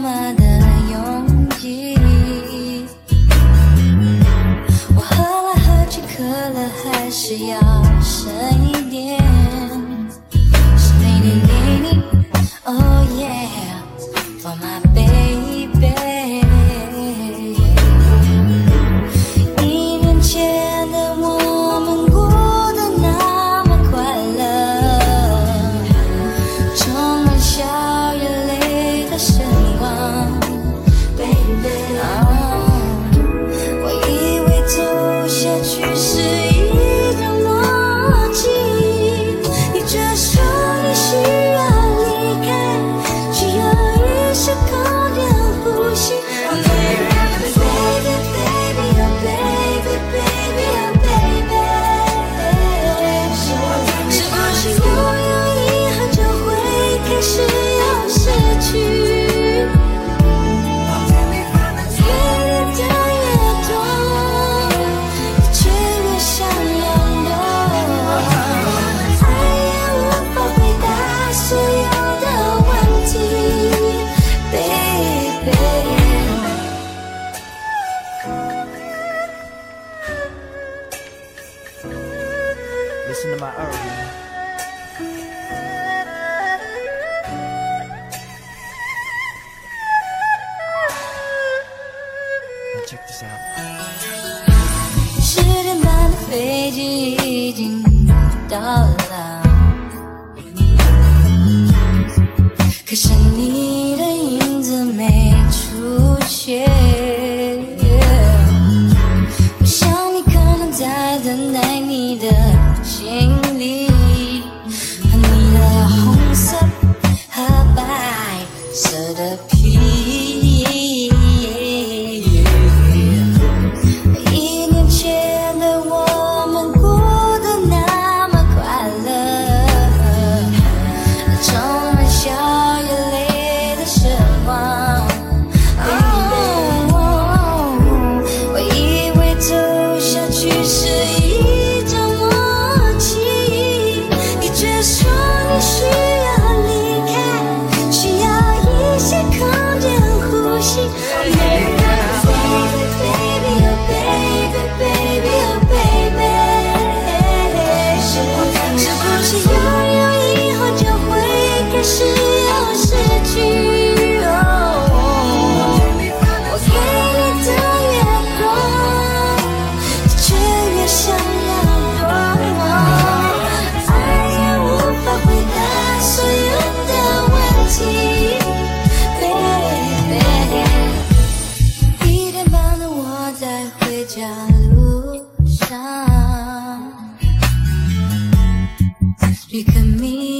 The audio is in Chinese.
my 十点半的飞机已经到，可是你。explícame.